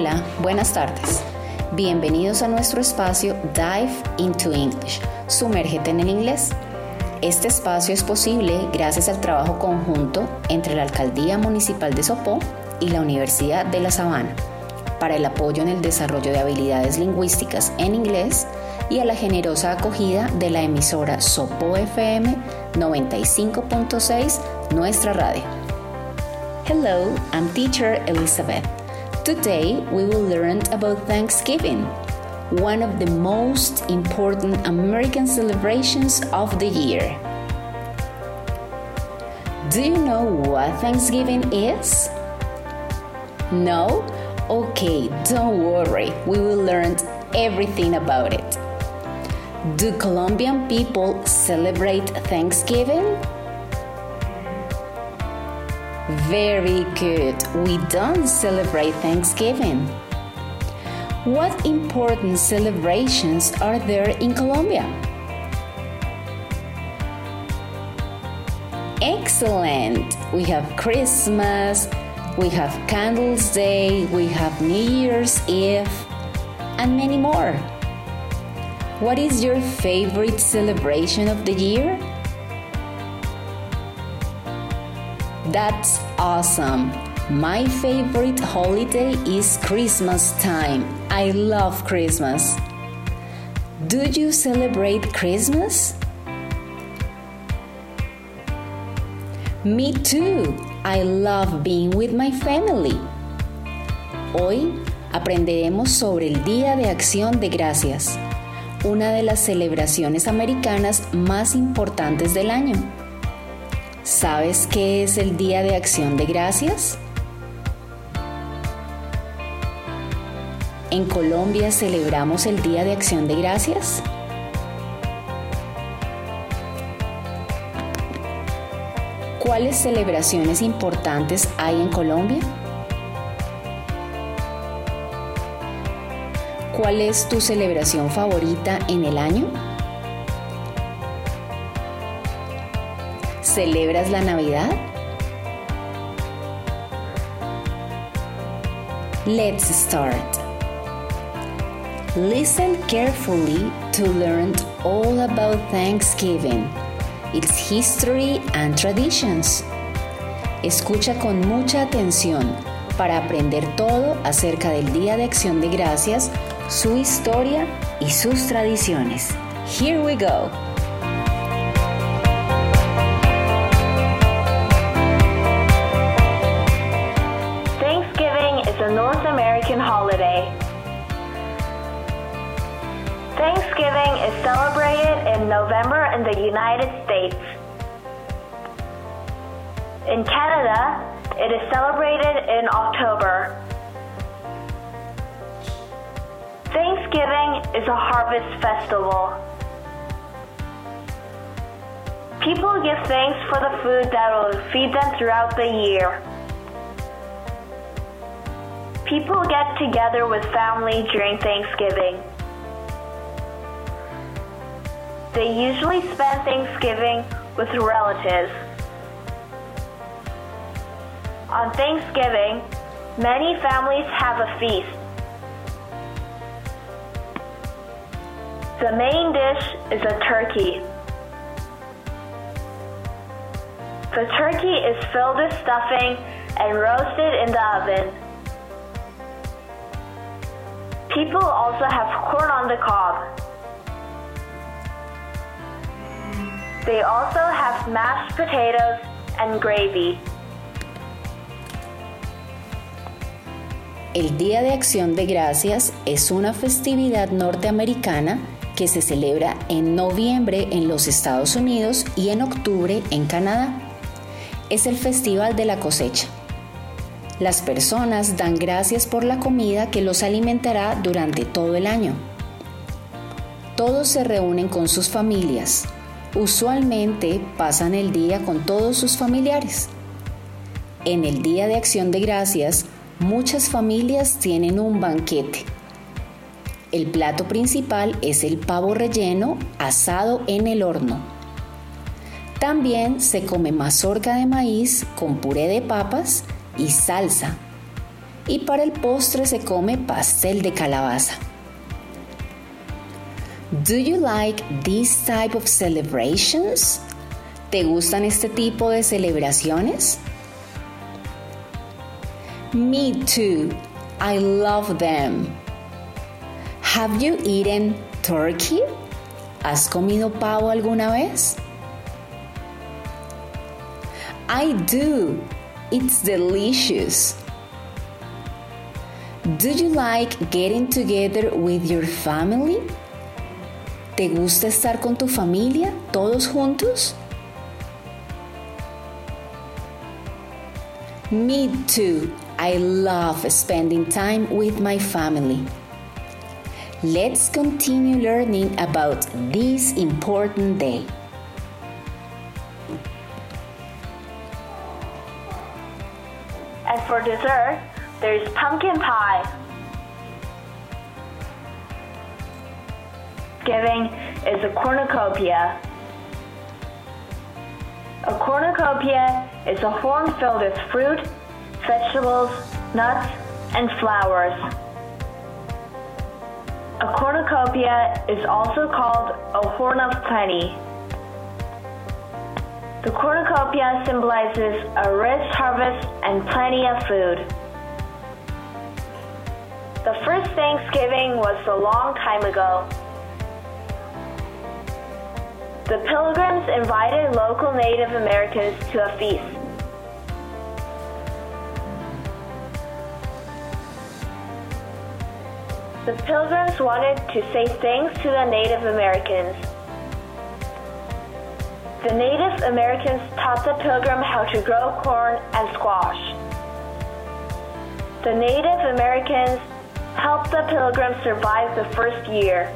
Hola, buenas tardes. Bienvenidos a nuestro espacio Dive into English, sumérgete en el inglés. Este espacio es posible gracias al trabajo conjunto entre la Alcaldía Municipal de Sopó y la Universidad de La Sabana para el apoyo en el desarrollo de habilidades lingüísticas en inglés y a la generosa acogida de la emisora Sopo FM 95.6, nuestra radio. Hello, I'm teacher Elizabeth. Today we will learn about Thanksgiving, one of the most important American celebrations of the year. Do you know what Thanksgiving is? No? Okay, don't worry, we will learn everything about it. Do Colombian people celebrate Thanksgiving? Very good. We don't celebrate Thanksgiving. What important celebrations are there in Colombia? Excellent. We have Christmas, we have Candles Day, we have New Year's Eve, and many more. What is your favorite celebration of the year? That's awesome. My favorite holiday is Christmas time. I love Christmas. Do you celebrate Christmas? Me too. I love being with my family. Hoy aprenderemos sobre el Día de Acción de Gracias una de las celebraciones americanas más importantes del año. ¿Sabes qué es el Día de Acción de Gracias? ¿En Colombia celebramos el Día de Acción de Gracias? ¿Cuáles celebraciones importantes hay en Colombia? ¿Cuál es tu celebración favorita en el año? ¿Celebras la Navidad? Let's start. Listen carefully to learn all about Thanksgiving, its history and traditions. Escucha con mucha atención para aprender todo acerca del Día de Acción de Gracias su historia y sus tradiciones. Here we go. Celebrated in November in the United States. In Canada, it is celebrated in October. Thanksgiving is a harvest festival. People give thanks for the food that will feed them throughout the year. People get together with family during Thanksgiving. They usually spend Thanksgiving with relatives. On Thanksgiving, many families have a feast. The main dish is a turkey. The turkey is filled with stuffing and roasted in the oven. People also have corn on the cob. They also have mashed potatoes and gravy. El Día de Acción de Gracias es una festividad norteamericana que se celebra en noviembre en los Estados Unidos y en octubre en Canadá. Es el Festival de la Cosecha. Las personas dan gracias por la comida que los alimentará durante todo el año. Todos se reúnen con sus familias. Usualmente pasan el día con todos sus familiares. En el Día de Acción de Gracias, muchas familias tienen un banquete el plato principal es el pavo relleno asado en el horno. También se come mazorca de maíz con puré de papas y salsa. y para el postre se come pastel de calabaza. Do you like this type of celebrations? ¿Te gustan este tipo de celebraciones? Me too. I love them. Have you eaten turkey? ¿Has comido pavo alguna vez? I do. It's delicious. Do you like getting together with your family? ¿Te gusta estar con tu familia, todos juntos? Me too. I love spending time with my family. Let's continue learning about this important day. And for dessert, there's pumpkin pie. Giving is a cornucopia. A cornucopia is a horn filled with fruit, vegetables, nuts, and flowers. A cornucopia is also called a horn of plenty. The cornucopia symbolizes a rich harvest and plenty of food. The first Thanksgiving was a long time ago. The pilgrims invited local Native Americans to a feast. The pilgrims wanted to say thanks to the Native Americans. The Native Americans taught the pilgrim how to grow corn and squash. The Native Americans helped the pilgrim survive the first year.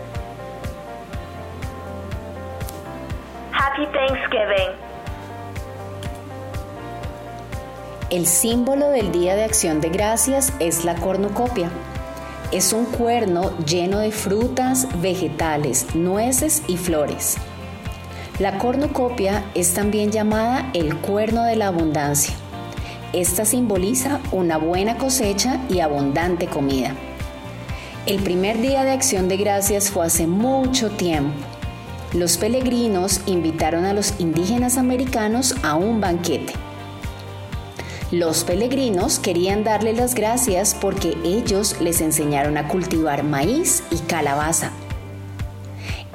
Happy Thanksgiving. El símbolo del Día de Acción de Gracias es la cornucopia. Es un cuerno lleno de frutas, vegetales, nueces y flores. La cornucopia es también llamada el cuerno de la abundancia. Esta simboliza una buena cosecha y abundante comida. El primer día de acción de gracias fue hace mucho tiempo. Los peregrinos invitaron a los indígenas americanos a un banquete. Los peregrinos querían darle las gracias porque ellos les enseñaron a cultivar maíz y calabaza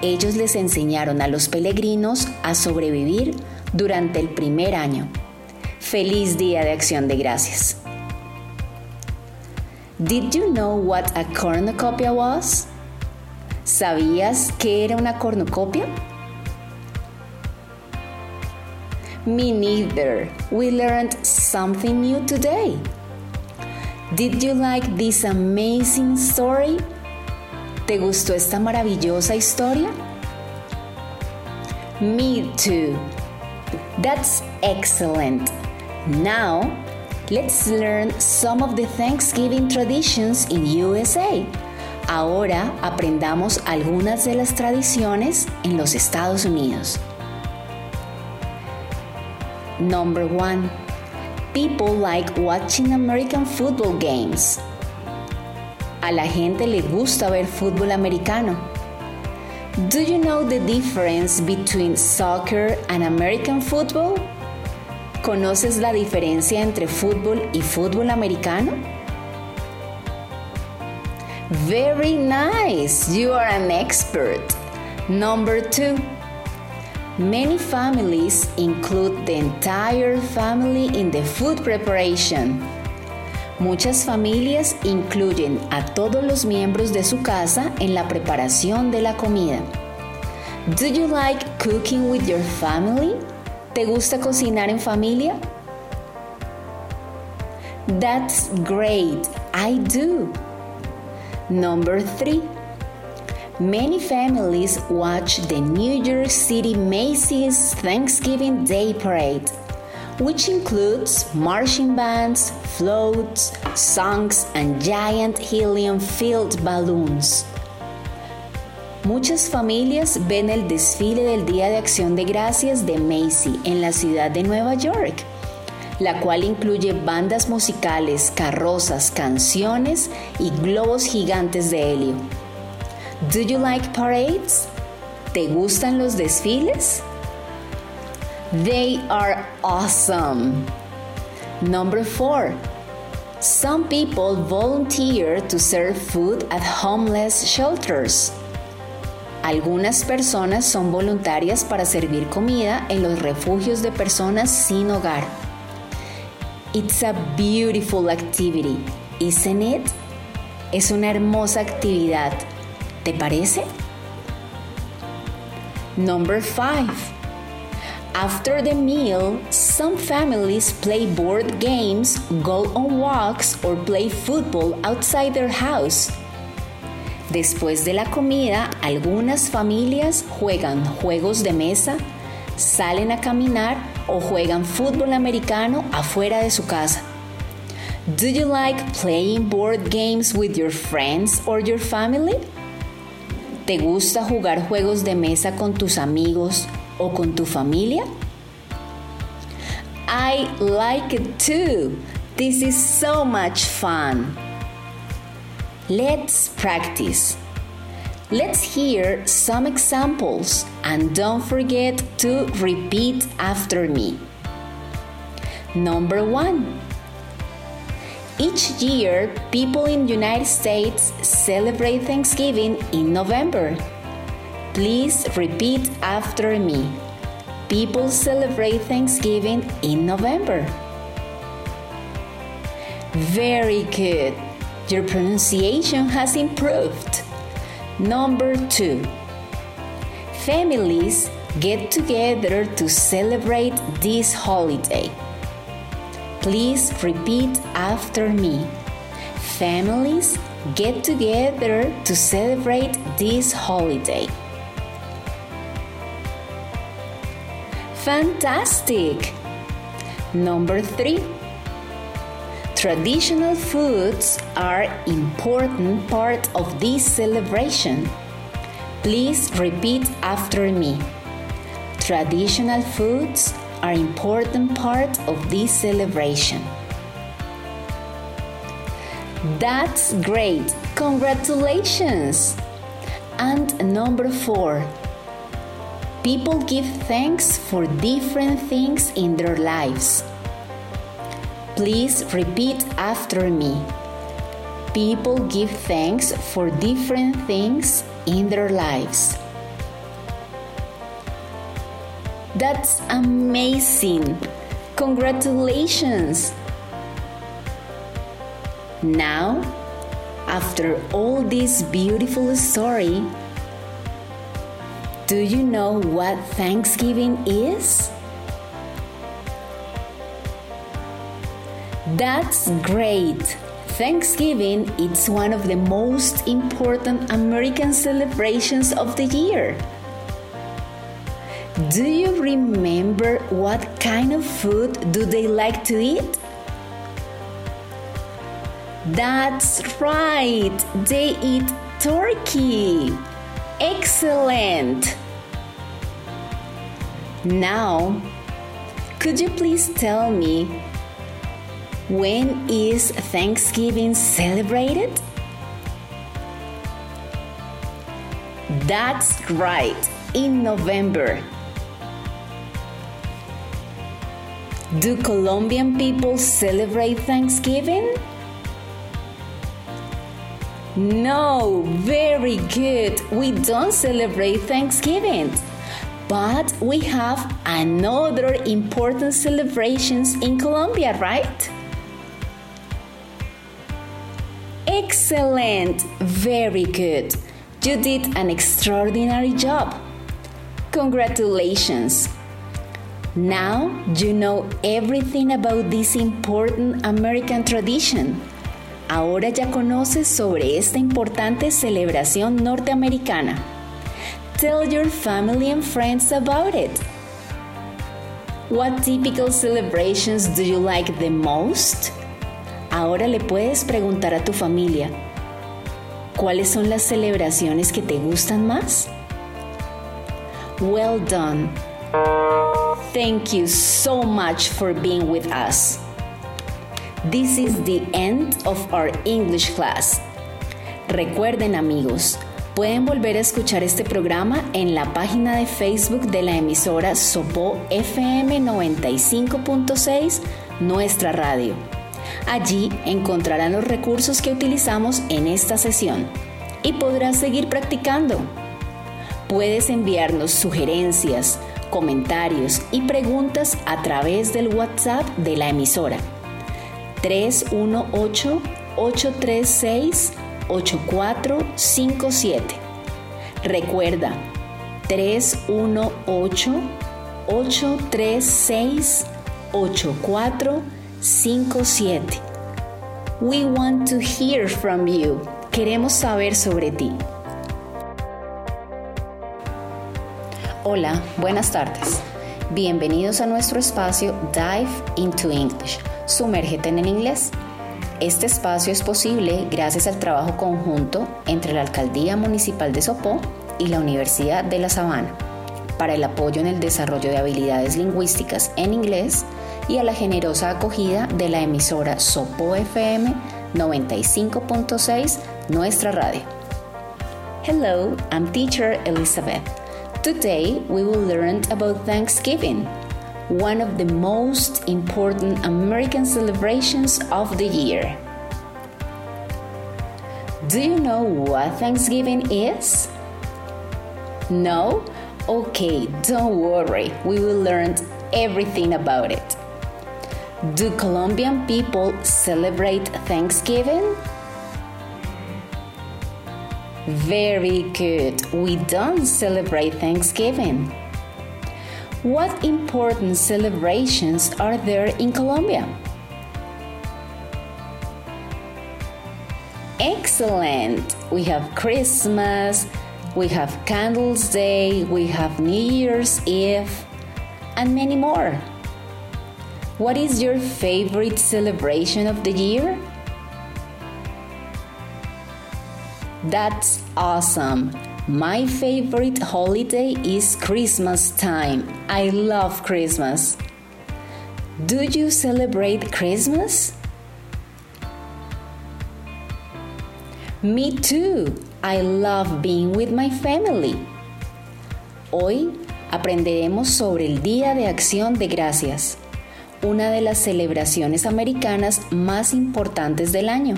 ellos les enseñaron a los peregrinos a sobrevivir durante el primer año. Feliz Día de Acción de Gracias. Did you know what a cornucopia was? ¿Sabías qué era una cornucopia? Me neither. We learned something new today. Did you like this amazing story? ¿Te gustó esta maravillosa historia? Me too. That's excellent. Now, let's learn some of the Thanksgiving traditions in USA. Ahora aprendamos algunas de las tradiciones en los Estados Unidos. Number one, people like watching American football games. A la gente le gusta ver fútbol americano. Do you know the difference between soccer and American football? ¿Conoces la diferencia entre fútbol y fútbol americano? Very nice, you are an expert. Number two, many families include the entire family in the food preparation. Muchas familias incluyen a todos los miembros de su casa en la preparación de la comida. Do you like cooking with your family? ¿Te gusta cocinar en familia? That's great. I do. Number three. Many families watch the New York City Macy's Thanksgiving Day Parade which includes marching bands, floats, songs, and giant helium filled balloons. Muchas familias ven el desfile del Día de Acción de Gracias de Macy en la ciudad de Nueva York. La cual incluye bandas musicales, carrozas, canciones y globos gigantes de helio. Do you like parades? ¿Te gustan los desfiles? They are awesome. Number four. Some people volunteer to serve food at homeless shelters. Algunas personas son voluntarias para servir comida en los refugios de personas sin hogar. It's a beautiful activity, isn't it? Es una hermosa actividad. ¿Te parece? Number 5. After the meal, some families play board games, go on walks, or play football outside their house. Después de la comida, algunas familias juegan juegos de mesa, salen a caminar o juegan fútbol americano afuera de su casa. Do you like playing board games with your friends or your family? ¿Te gusta jugar juegos de mesa con tus amigos o con tu familia? I like it too. This is so much fun. Let's practice. Let's hear some examples and don't forget to repeat after me. Number 1. Each year, people in United States celebrate Thanksgiving in November. Please repeat after me. People celebrate Thanksgiving in November. Very good. Your pronunciation has improved. Number two, families get together to celebrate this holiday. Please repeat after me. Families get together to celebrate this holiday. Fantastic! Number three. Traditional foods are important part of this celebration. Please repeat after me. Traditional foods are important part of this celebration. That's great. Congratulations. And number 4. People give thanks for different things in their lives. Please repeat after me. People give thanks for different things in their lives. That's amazing! Congratulations! Now, after all this beautiful story, do you know what Thanksgiving is? That's great. Thanksgiving is one of the most important American celebrations of the year. Do you remember what kind of food do they like to eat? That's right. They eat turkey. Excellent. Now, could you please tell me when is Thanksgiving celebrated? That's right, in November. Do Colombian people celebrate Thanksgiving? No, very good. We don't celebrate Thanksgiving. But we have another important celebrations in Colombia, right? Excellent! Very good. You did an extraordinary job. Congratulations! Now you know everything about this important American tradition. Ahora ya conoces sobre esta importante celebración norteamericana. Tell your family and friends about it. What typical celebrations do you like the most? Ahora le puedes preguntar a tu familia, ¿cuáles son las celebraciones que te gustan más? Well done. Thank you so much for being with us. This is the end of our English class. Recuerden amigos, pueden volver a escuchar este programa en la página de Facebook de la emisora Sopo FM 95.6, nuestra radio. Allí encontrarán los recursos que utilizamos en esta sesión y podrás seguir practicando. Puedes enviarnos sugerencias, comentarios y preguntas a través del WhatsApp de la emisora 318-836-8457. Recuerda, 318-836-8457. We want to hear from you. Queremos saber sobre ti. Hola, buenas tardes. Bienvenidos a nuestro espacio Dive into English Sumérgete en el inglés. Este espacio es posible gracias al trabajo conjunto entre la Alcaldía Municipal de Sopó y la Universidad de La Sabana para el apoyo en el desarrollo de habilidades lingüísticas en inglés y a la generosa acogida de la emisora Sopó FM 95.6, nuestra radio. Hello, I'm teacher Elizabeth. Today we will learn about Thanksgiving. one of the most important American celebrations of the year. Do you know what Thanksgiving is? No? Okay, don't worry, we will learn everything about it. Do Colombian people celebrate Thanksgiving? Very good. We don't celebrate Thanksgiving. What important celebrations are there in Colombia? Excellent! We have Christmas, we have Candles Day, we have New Year's Eve, and many more. What is your favorite celebration of the year? That's awesome! My favorite holiday is Christmas time. I love Christmas. Do you celebrate Christmas? Me too. I love being with my family. Hoy aprenderemos sobre el Día de Acción de Gracias, una de las celebraciones americanas más importantes del año.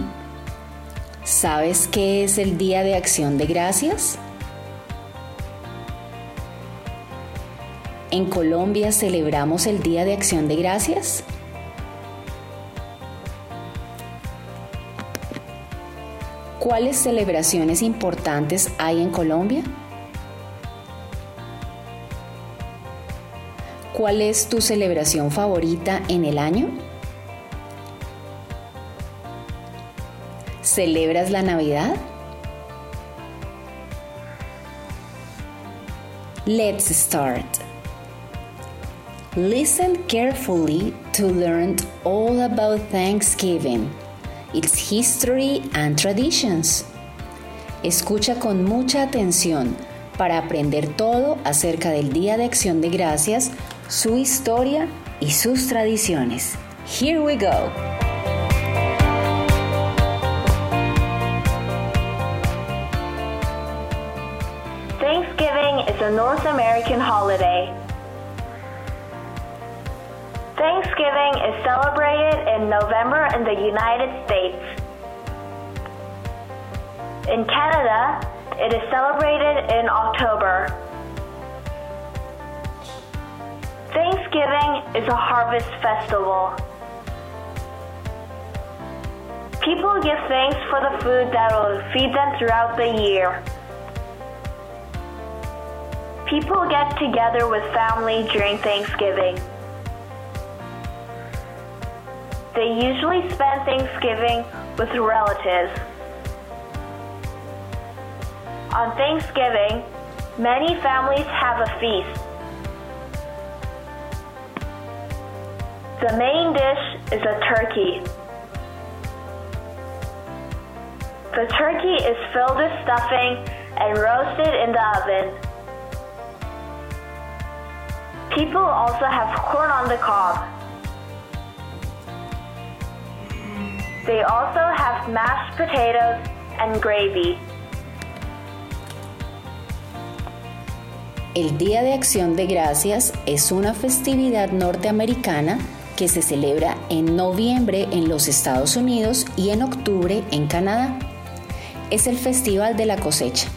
¿Sabes qué es el Día de Acción de Gracias? ¿En Colombia celebramos el Día de Acción de Gracias? ¿Cuáles celebraciones importantes hay en Colombia? ¿Cuál es tu celebración favorita en el año? ¿Celebras la Navidad? Let's start. Listen carefully to learn all about Thanksgiving, its history and traditions. Escucha con mucha atención para aprender todo acerca del Día de Acción de Gracias, su historia y sus tradiciones. Here we go. Thanksgiving is a North American holiday Thanksgiving is celebrated in November in the United States. In Canada, it is celebrated in October. Thanksgiving is a harvest festival. People give thanks for the food that will feed them throughout the year. People get together with family during Thanksgiving. They usually spend Thanksgiving with relatives. On Thanksgiving, many families have a feast. The main dish is a turkey. The turkey is filled with stuffing and roasted in the oven. People also have corn on the cob. They also have mashed potatoes and gravy. El Día de Acción de Gracias es una festividad norteamericana que se celebra en noviembre en los Estados Unidos y en octubre en Canadá. Es el Festival de la Cosecha.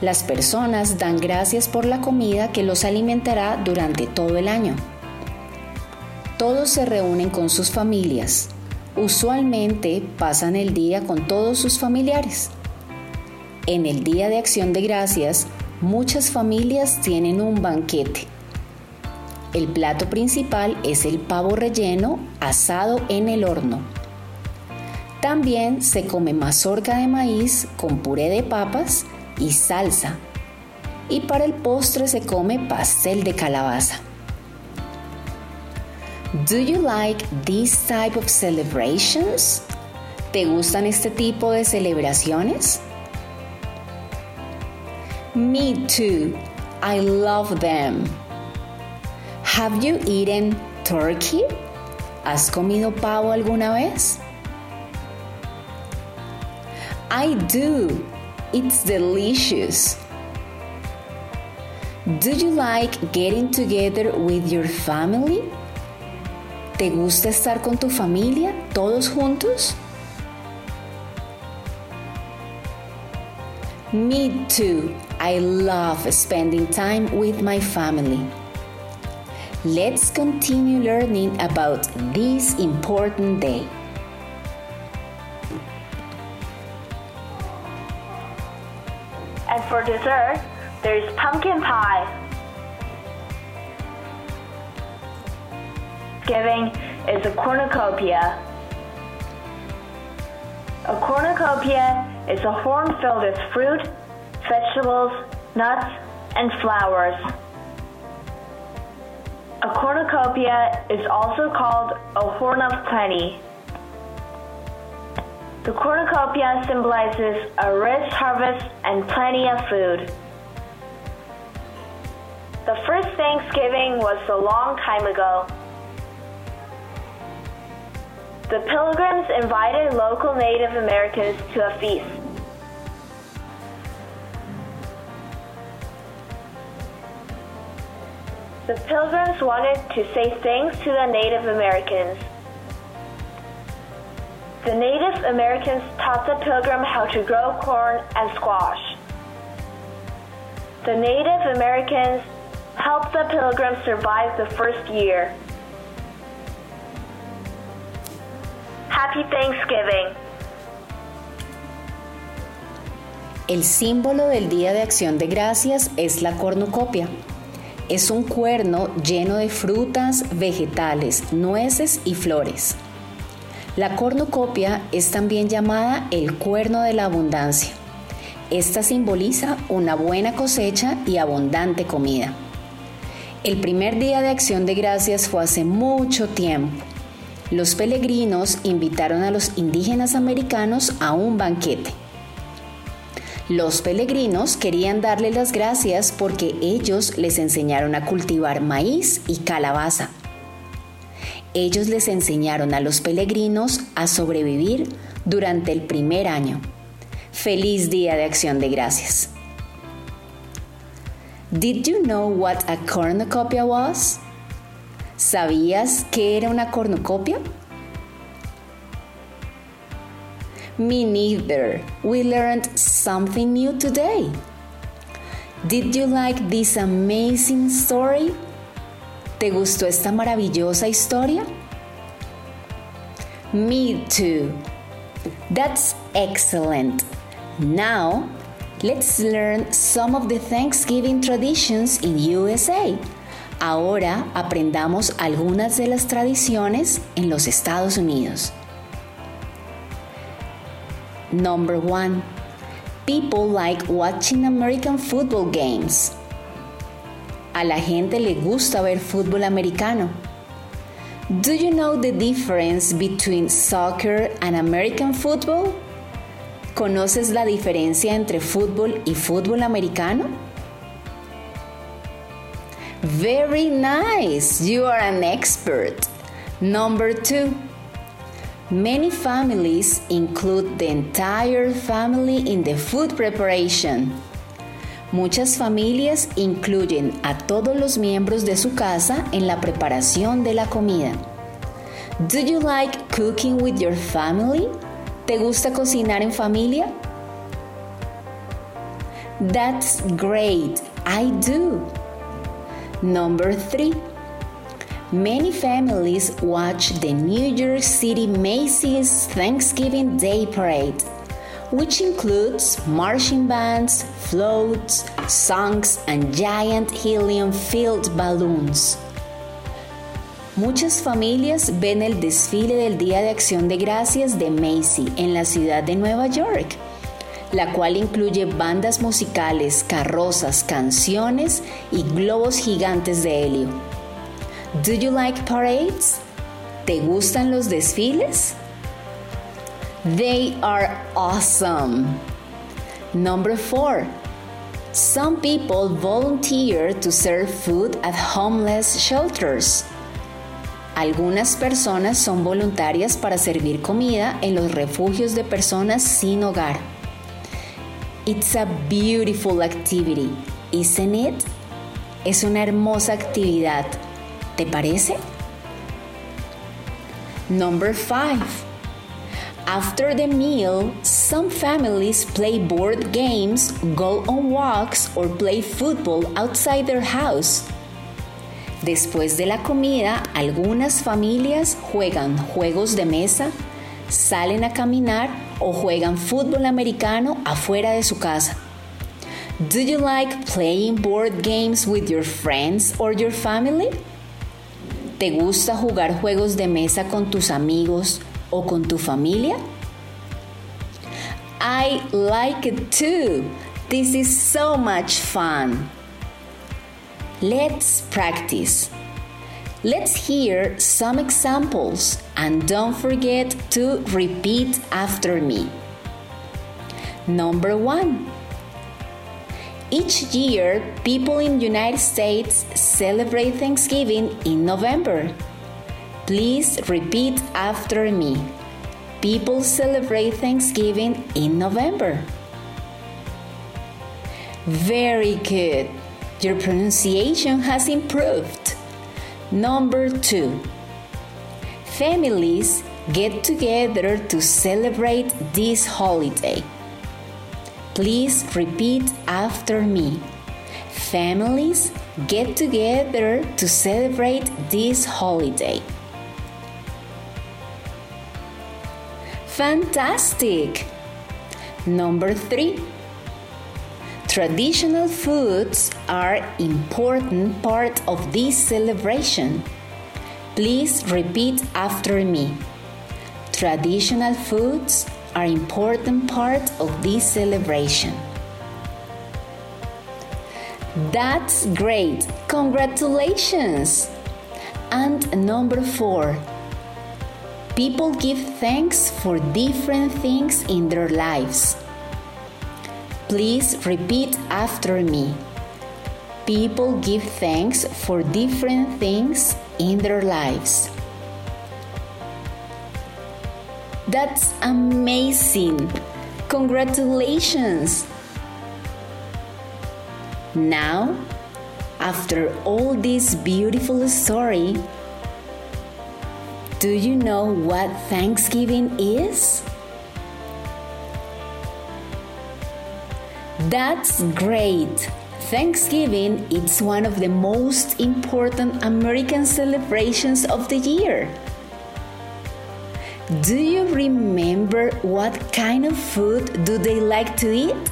Las personas dan gracias por la comida que los alimentará durante todo el año. Todos se reúnen con sus familias. Usualmente pasan el día con todos sus familiares. En el Día de Acción de Gracias, muchas familias tienen un banquete. El plato principal es el pavo relleno asado en el horno. También se come mazorca de maíz con puré de papas y salsa. Y para el postre se come pastel de calabaza. Do you like this type of celebrations? ¿Te gustan este tipo de celebraciones? Me too. I love them. Have you eaten turkey? ¿Has comido pavo alguna vez? I do. It's delicious. Do you like getting together with your family? ¿Te gusta estar con tu familia, todos juntos? Me too. I love spending time with my family. Let's continue learning about this important day. And for dessert, there's pumpkin pie. Giving is a cornucopia. A cornucopia is a horn filled with fruit, vegetables, nuts, and flowers. A cornucopia is also called a horn of plenty. The cornucopia symbolizes a rich harvest and plenty of food. The first Thanksgiving was a long time ago. The pilgrims invited local Native Americans to a feast. The pilgrims wanted to say thanks to the Native Americans. The Native Americans taught the pilgrim how to grow corn and squash. The Native Americans helped the pilgrim survive the first year. Happy Thanksgiving. El símbolo del Día de Acción de Gracias es la cornucopia. Es un cuerno lleno de frutas, vegetales, nueces y flores. La cornucopia es también llamada el cuerno de la abundancia. Esta simboliza una buena cosecha y abundante comida. El primer día de acción de gracias fue hace mucho tiempo. Los peregrinos invitaron a los indígenas americanos a un banquete. Los peregrinos querían darle las gracias porque ellos les enseñaron a cultivar maíz y calabaza. Ellos les enseñaron a los peregrinos a sobrevivir durante el primer año. Feliz Día de Acción de Gracias. Did you know what a cornucopia was? ¿Sabías qué era una cornucopia? Me neither. We learned something new today. Did you like this amazing story? ¿Te gustó esta maravillosa historia? Me too. That's excellent. Now, let's learn some of the Thanksgiving traditions in USA. Ahora aprendamos algunas de las tradiciones en los Estados Unidos. Number one, people like watching American football games. A la gente le gusta ver fútbol americano. Do you know the difference between soccer and American football? ¿Conoces la diferencia entre fútbol y fútbol americano? Very nice. You are an expert. Number two. Many families include the entire family in the food preparation. Muchas familias incluyen a todos los miembros de su casa en la preparación de la comida. Do you like cooking with your family? ¿Te gusta cocinar en familia? That's great. I do. Number three. Many families watch the New York City Macy's Thanksgiving Day Parade, which includes marching bands, floats, songs, and giant helium filled balloons. Muchas familias ven el desfile del Día de Acción de Gracias de Macy en la ciudad de Nueva York, la cual incluye bandas musicales, carrozas, canciones y globos gigantes de helio. Do you like parades? ¿Te gustan los desfiles? They are awesome. Number four. Some people volunteer to serve food at homeless shelters. Algunas personas son voluntarias para servir comida en los refugios de personas sin hogar. It's a beautiful activity, isn't it? Es una hermosa actividad, ¿Te parece? Number 5. After the meal, some families play board games, go on walks, or play football outside their house. Después de la comida, algunas familias juegan juegos de mesa, salen a caminar o juegan fútbol americano afuera de su casa. Do you like playing board games with your friends or your family? ¿Te gusta jugar juegos de mesa con tus amigos o con tu familia? I like it too. This is so much fun. Let's practice. Let's hear some examples and don't forget to repeat after me. Number one. Each year, people in United States celebrate Thanksgiving in November. Please repeat after me. People celebrate Thanksgiving in November. Very good. Your pronunciation has improved. Number two. Families get together to celebrate this holiday. Please repeat after me. Families get together to celebrate this holiday. Fantastic! Number three. Traditional foods are important part of this celebration. Please repeat after me. Traditional foods are important part of this celebration. That's great! Congratulations! And number four, people give thanks for different things in their lives. Please repeat after me. People give thanks for different things in their lives. That's amazing! Congratulations! Now, after all this beautiful story, do you know what Thanksgiving is? That's great! Thanksgiving is one of the most important American celebrations of the year. Do you remember what kind of food do they like to eat?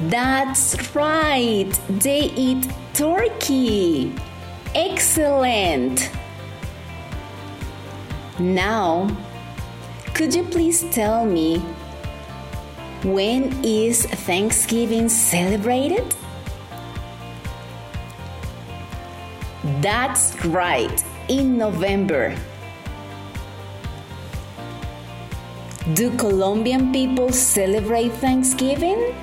That's right, they eat turkey. Excellent. Now, could you please tell me when is Thanksgiving celebrated? That's right, in November. Do Colombian people celebrate Thanksgiving?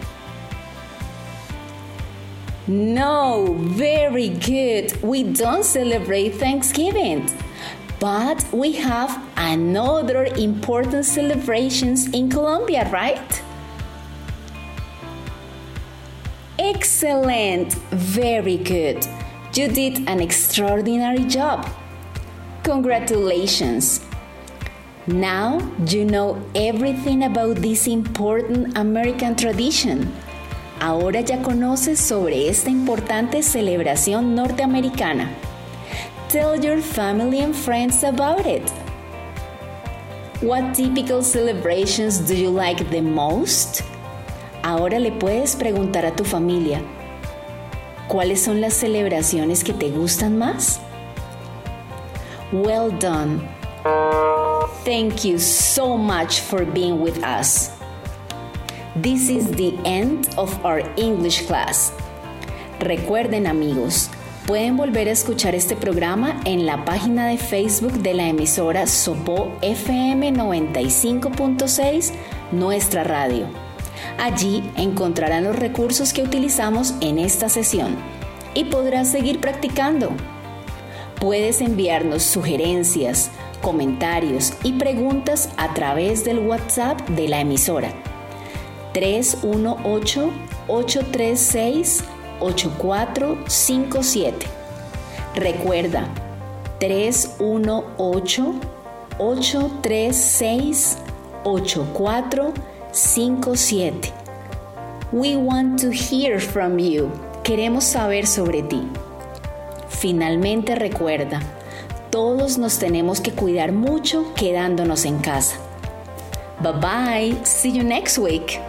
No, very good. We don't celebrate Thanksgiving. But we have another important celebrations in Colombia, right? Excellent, very good. You did an extraordinary job. Congratulations. Now you know everything about this important American tradition. Ahora ya conoces sobre esta importante celebración norteamericana. Tell your family and friends about it. What typical celebrations do you like the most? Ahora le puedes preguntar a tu familia, ¿cuáles son las celebraciones que te gustan más? Well done. Thank you so much for being with us. This is the end of our English class. Recuerden amigos, pueden volver a escuchar este programa en la página de Facebook de la emisora Sopo FM 95.6, nuestra radio. Allí encontrarán los recursos que utilizamos en esta sesión y podrás seguir practicando. Puedes enviarnos sugerencias, comentarios y preguntas a través del WhatsApp de la emisora 318-836-8457. Recuerda 318-836-8457. We want to hear from you. Queremos saber sobre ti. Finalmente recuerda, todos nos tenemos que cuidar mucho quedándonos en casa. Bye bye, see you next week.